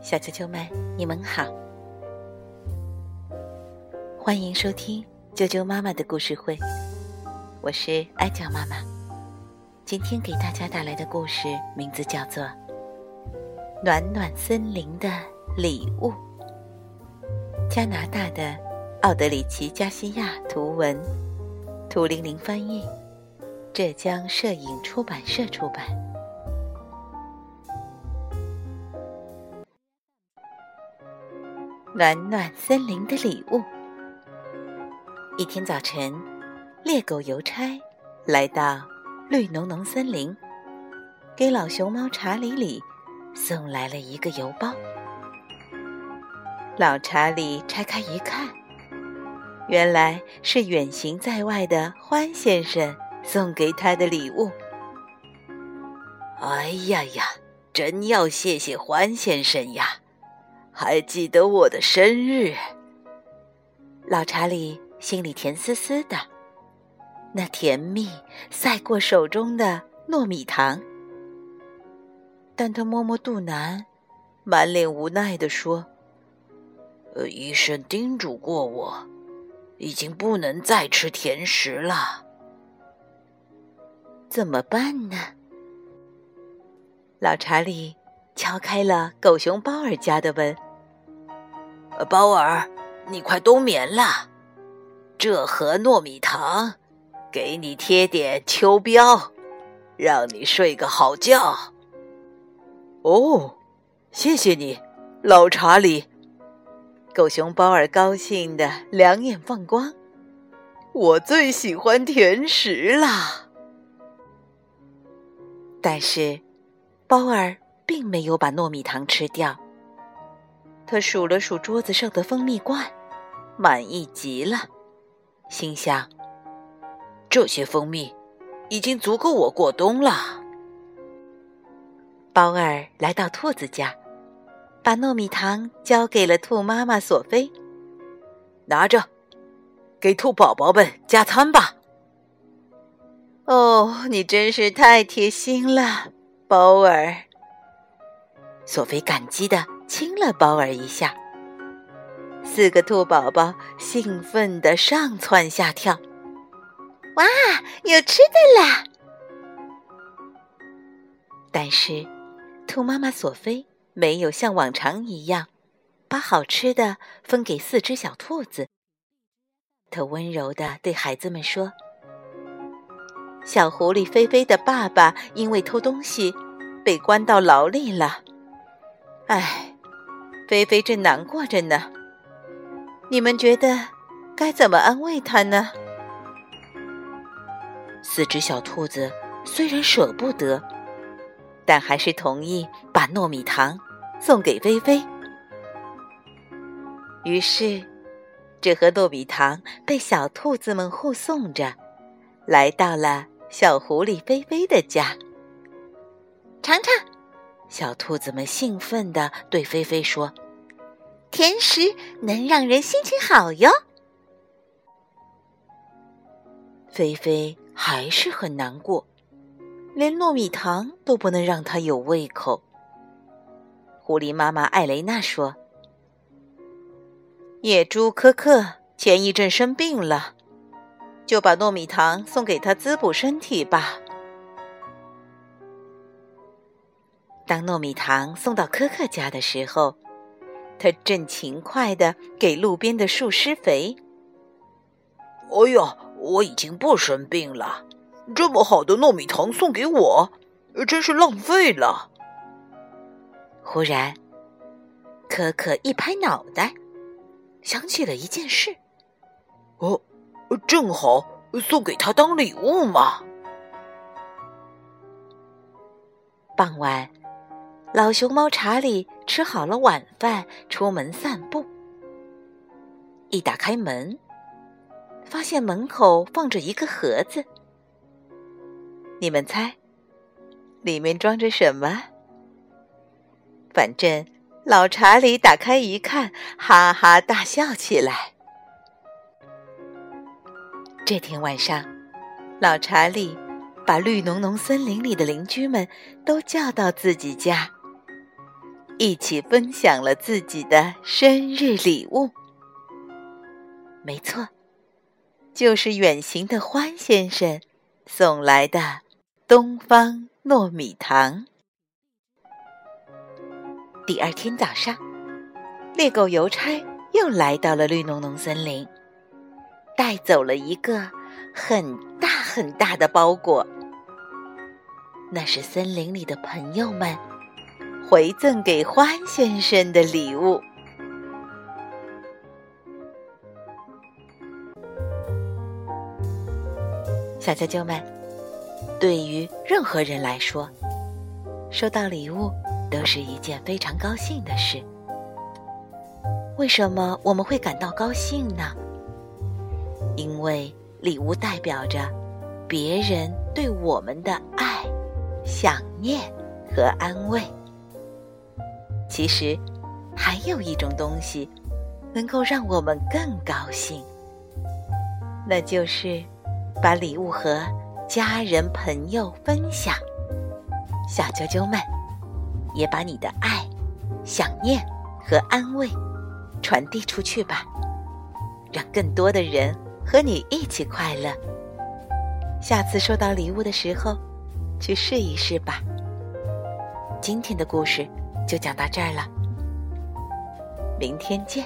小啾啾们，你们好，欢迎收听啾啾妈妈的故事会，我是艾酱妈妈。今天给大家带来的故事名字叫做《暖暖森林的礼物》。加拿大的奥德里奇·加西亚图文，图玲玲翻译，浙江摄影出版社出版。暖暖森林的礼物。一天早晨，猎狗邮差来到绿浓浓森林，给老熊猫查理里送来了一个邮包。老查理拆开一看，原来是远行在外的欢先生送给他的礼物。哎呀呀，真要谢谢欢先生呀！还记得我的生日，老查理心里甜丝丝的，那甜蜜赛过手中的糯米糖。但他摸摸肚腩，满脸无奈地说：“，医生叮嘱过我，已经不能再吃甜食了。怎么办呢？”老查理敲开了狗熊包尔家的门。包儿，你快冬眠了，这盒糯米糖，给你贴点秋膘，让你睡个好觉。哦，谢谢你，老查理。狗熊包儿高兴的两眼放光，我最喜欢甜食啦。但是，包儿并没有把糯米糖吃掉。他数了数桌子上的蜂蜜罐，满意极了，心想：这些蜂蜜已经足够我过冬了。包儿来到兔子家，把糯米糖交给了兔妈妈索菲，拿着，给兔宝宝们加餐吧。哦，你真是太贴心了，包儿。索菲感激的。亲了包儿一下，四个兔宝宝兴奋地上蹿下跳。哇，有吃的啦！但是，兔妈妈索菲没有像往常一样把好吃的分给四只小兔子。她温柔地对孩子们说：“小狐狸菲菲的爸爸因为偷东西被关到牢里了。唉。”菲菲正难过着呢，你们觉得该怎么安慰她呢？四只小兔子虽然舍不得，但还是同意把糯米糖送给菲菲。于是，这盒糯米糖被小兔子们护送着，来到了小狐狸菲菲的家。尝尝。小兔子们兴奋地对菲菲说：“甜食能让人心情好哟。”菲菲还是很难过，连糯米糖都不能让她有胃口。狐狸妈妈艾雷娜说：“野猪科克前一阵生病了，就把糯米糖送给他滋补身体吧。”当糯米糖送到科克家的时候，他正勤快的给路边的树施肥。哎呀，我已经不生病了，这么好的糯米糖送给我，真是浪费了。忽然，可可一拍脑袋，想起了一件事。哦，正好送给他当礼物嘛。傍晚。老熊猫查理吃好了晚饭，出门散步。一打开门，发现门口放着一个盒子。你们猜，里面装着什么？反正老查理打开一看，哈哈大笑起来。这天晚上，老查理把绿浓浓森林里的邻居们都叫到自己家。一起分享了自己的生日礼物。没错，就是远行的欢先生送来的东方糯米糖。第二天早上，猎狗邮差又来到了绿浓浓森林，带走了一个很大很大的包裹。那是森林里的朋友们回赠给欢先生的礼物。小啾啾们，对于任何人来说，收到礼物都是一件非常高兴的事。为什么我们会感到高兴呢？因为礼物代表着别人对我们的爱。想念和安慰。其实，还有一种东西能够让我们更高兴，那就是把礼物和家人朋友分享。小啾啾们，也把你的爱、想念和安慰传递出去吧，让更多的人和你一起快乐。下次收到礼物的时候。去试一试吧。今天的故事就讲到这儿了，明天见。